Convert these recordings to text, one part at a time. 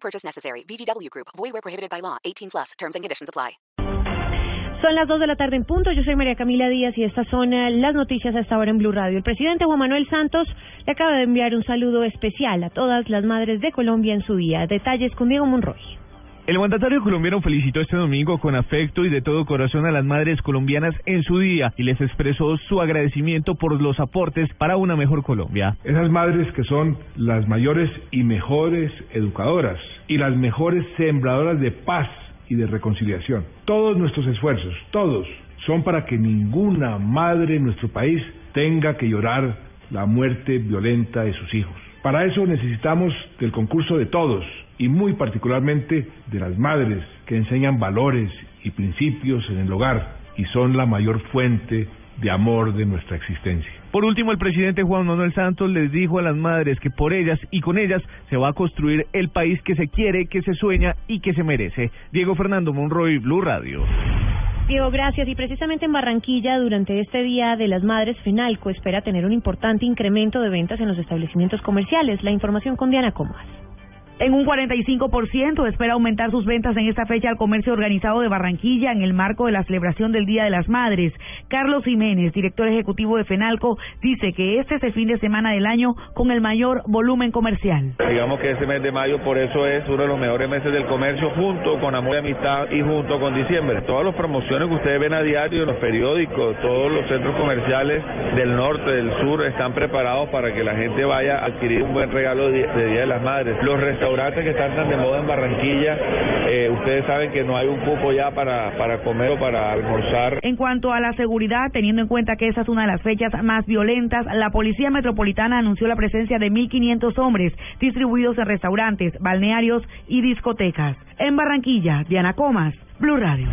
Purchase necessary. VGW Group. Void where prohibited by law. 18 plus. Terms and conditions apply. Son las 2 de la tarde en punto. Yo soy María Camila Díaz y estas son eh, las noticias a esta hora en Blue Radio. El presidente Juan Manuel Santos le acaba de enviar un saludo especial a todas las madres de Colombia en su día. Detalles con Diego Monroy. El mandatario colombiano felicitó este domingo con afecto y de todo corazón a las madres colombianas en su día y les expresó su agradecimiento por los aportes para una mejor Colombia. Esas madres que son las mayores y mejores educadoras y las mejores sembradoras de paz y de reconciliación. Todos nuestros esfuerzos, todos, son para que ninguna madre en nuestro país tenga que llorar la muerte violenta de sus hijos. Para eso necesitamos del concurso de todos y muy particularmente de las madres que enseñan valores y principios en el hogar y son la mayor fuente de amor de nuestra existencia. Por último, el presidente Juan Manuel Santos les dijo a las madres que por ellas y con ellas se va a construir el país que se quiere, que se sueña y que se merece. Diego Fernando Monroy, Blue Radio. Diego, gracias. Y precisamente en Barranquilla, durante este Día de las Madres, FENALCO espera tener un importante incremento de ventas en los establecimientos comerciales. La información con Diana Comas. En un 45% espera aumentar sus ventas en esta fecha al comercio organizado de Barranquilla en el marco de la celebración del Día de las Madres. Carlos Jiménez, director ejecutivo de FENALCO, dice que este es el fin de semana del año con el mayor volumen comercial. Digamos que este mes de mayo por eso es uno de los mejores meses del comercio junto con Amor y Amistad y junto con diciembre. Todas las promociones que ustedes ven a diario en los periódicos, todos los centros comerciales del norte, del sur están preparados para que la gente vaya a adquirir un buen regalo de Día de las Madres. Los restaurantes que están tan de moda en Barranquilla, eh, ustedes saben que no hay un cupo ya para, para comer o para almorzar. En cuanto a la seguridad, teniendo en cuenta que esa es una de las fechas más violentas, la Policía Metropolitana anunció la presencia de 1.500 hombres distribuidos en restaurantes, balnearios y discotecas. En Barranquilla, Diana Comas, Blue Radio.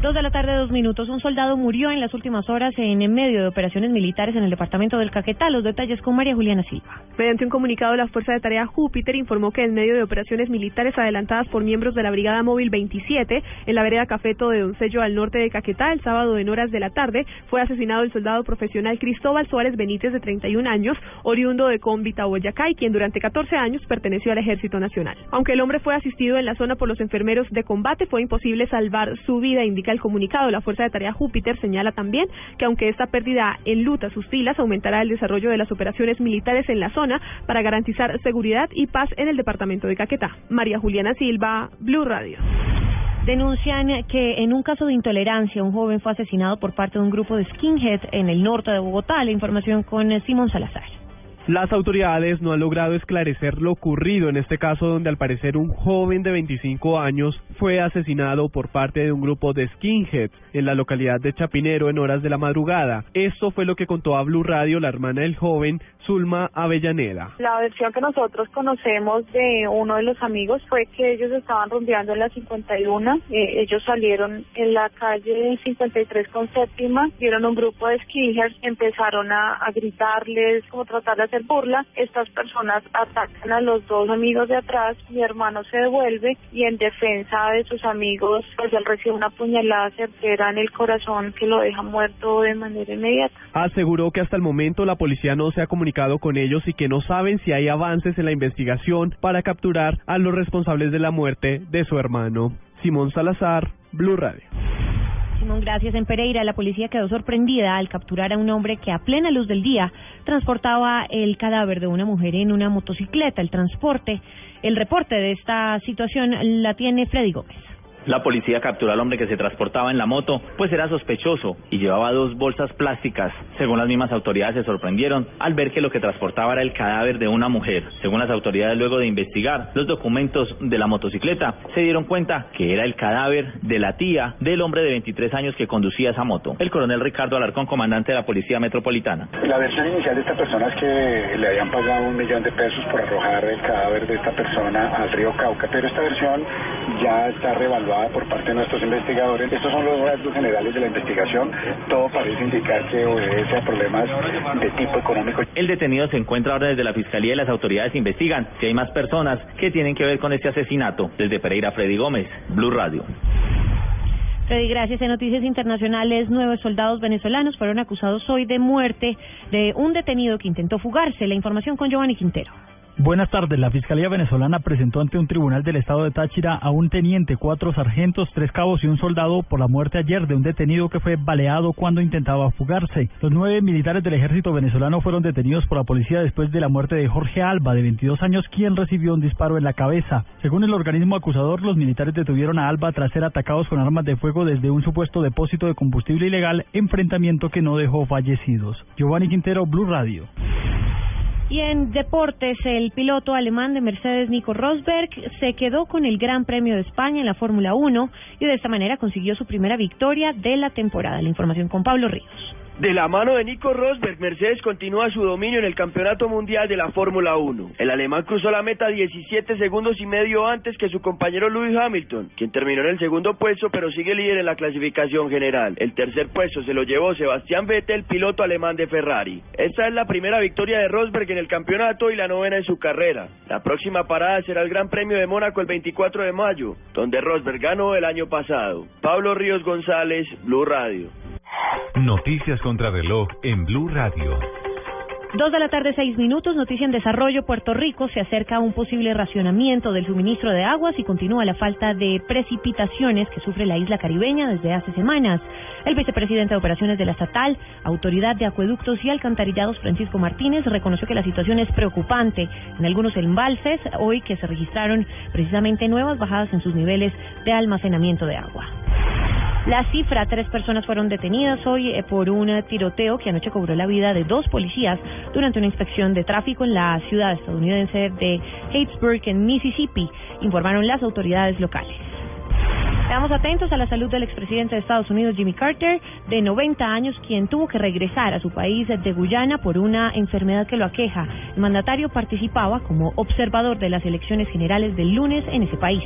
Dos de la tarde, dos minutos. Un soldado murió en las últimas horas en medio de operaciones militares en el departamento del Caquetá. Los detalles con María Juliana Silva. Mediante un comunicado, la Fuerza de Tarea Júpiter informó que en medio de operaciones militares adelantadas por miembros de la Brigada Móvil 27 en la vereda Cafeto de Doncello al norte de Caquetá, el sábado en horas de la tarde, fue asesinado el soldado profesional Cristóbal Suárez Benítez, de 31 años, oriundo de Cómbita, Boyacá, y quien durante 14 años perteneció al Ejército Nacional. Aunque el hombre fue asistido en la zona por los enfermeros de combate, fue imposible salvar su vida, indica el comunicado. La Fuerza de Tarea Júpiter señala también que aunque esta pérdida enluta sus filas, aumentará el desarrollo de las operaciones militares en la zona para garantizar seguridad y paz en el departamento de Caquetá. María Juliana Silva, Blue Radio. Denuncian que en un caso de intolerancia un joven fue asesinado por parte de un grupo de skinheads en el norte de Bogotá. La información con Simón Salazar. Las autoridades no han logrado esclarecer lo ocurrido en este caso donde al parecer un joven de 25 años fue asesinado por parte de un grupo de skinheads en la localidad de Chapinero en horas de la madrugada. Esto fue lo que contó a Blue Radio la hermana del joven, Zulma Avellaneda. La versión que nosotros conocemos de uno de los amigos fue que ellos estaban rumbeando en la 51, eh, ellos salieron en la calle 53 con séptima, vieron un grupo de skinheads, empezaron a, a gritarles, como tratar de hacer burla, estas personas atacan a los dos amigos de atrás, mi hermano se devuelve y en defensa de sus amigos, pues él recibe una puñalada certera en el corazón que lo deja muerto de manera inmediata. Aseguró que hasta el momento la policía no se ha comunicado con ellos y que no saben si hay avances en la investigación para capturar a los responsables de la muerte de su hermano. Simón Salazar, Blue Radio. Simón, gracias. En Pereira, la policía quedó sorprendida al capturar a un hombre que a plena luz del día transportaba el cadáver de una mujer en una motocicleta. El transporte, el reporte de esta situación la tiene Freddy Gómez. La policía capturó al hombre que se transportaba en la moto, pues era sospechoso y llevaba dos bolsas plásticas. Según las mismas autoridades se sorprendieron al ver que lo que transportaba era el cadáver de una mujer. Según las autoridades luego de investigar los documentos de la motocicleta, se dieron cuenta que era el cadáver de la tía del hombre de 23 años que conducía esa moto. El coronel Ricardo Alarcón, comandante de la Policía Metropolitana. La versión inicial de esta persona es que le habían pagado un millón de pesos por arrojar el cadáver de esta persona al río Cauca, pero esta versión ya está revaluada por parte de nuestros investigadores. Estos son los rasgos generales de la investigación. Todo parece indicar que obedece a problemas de tipo económico. El detenido se encuentra ahora desde la Fiscalía y las autoridades investigan si hay más personas que tienen que ver con este asesinato. Desde Pereira, Freddy Gómez, Blue Radio. Freddy, gracias. En Noticias Internacionales, nueve soldados venezolanos fueron acusados hoy de muerte de un detenido que intentó fugarse. La información con Giovanni Quintero. Buenas tardes. La Fiscalía venezolana presentó ante un tribunal del estado de Táchira a un teniente, cuatro sargentos, tres cabos y un soldado por la muerte ayer de un detenido que fue baleado cuando intentaba fugarse. Los nueve militares del ejército venezolano fueron detenidos por la policía después de la muerte de Jorge Alba, de 22 años, quien recibió un disparo en la cabeza. Según el organismo acusador, los militares detuvieron a Alba tras ser atacados con armas de fuego desde un supuesto depósito de combustible ilegal, enfrentamiento que no dejó fallecidos. Giovanni Quintero, Blue Radio. Y en deportes, el piloto alemán de Mercedes, Nico Rosberg, se quedó con el Gran Premio de España en la Fórmula 1 y de esta manera consiguió su primera victoria de la temporada. La información con Pablo Ríos. De la mano de Nico Rosberg, Mercedes continúa su dominio en el Campeonato Mundial de la Fórmula 1. El alemán cruzó la meta 17 segundos y medio antes que su compañero Lewis Hamilton, quien terminó en el segundo puesto pero sigue líder en la clasificación general. El tercer puesto se lo llevó Sebastián Vettel, piloto alemán de Ferrari. Esta es la primera victoria de Rosberg en el campeonato y la novena en su carrera. La próxima parada será el Gran Premio de Mónaco el 24 de mayo, donde Rosberg ganó el año pasado. Pablo Ríos González, Blue Radio. Noticias contra reloj en Blue Radio. Dos de la tarde, seis minutos. Noticia en desarrollo. Puerto Rico se acerca a un posible racionamiento del suministro de aguas y continúa la falta de precipitaciones que sufre la isla caribeña desde hace semanas. El vicepresidente de Operaciones de la Estatal, Autoridad de Acueductos y Alcantarillados, Francisco Martínez, reconoció que la situación es preocupante en algunos embalses hoy que se registraron precisamente nuevas bajadas en sus niveles de almacenamiento de agua. La cifra, tres personas fueron detenidas hoy eh, por un eh, tiroteo que anoche cobró la vida de dos policías durante una inspección de tráfico en la ciudad estadounidense de Hatesburg, en Mississippi, informaron las autoridades locales. Estamos atentos a la salud del expresidente de Estados Unidos, Jimmy Carter, de 90 años, quien tuvo que regresar a su país de Guyana por una enfermedad que lo aqueja. El mandatario participaba como observador de las elecciones generales del lunes en ese país.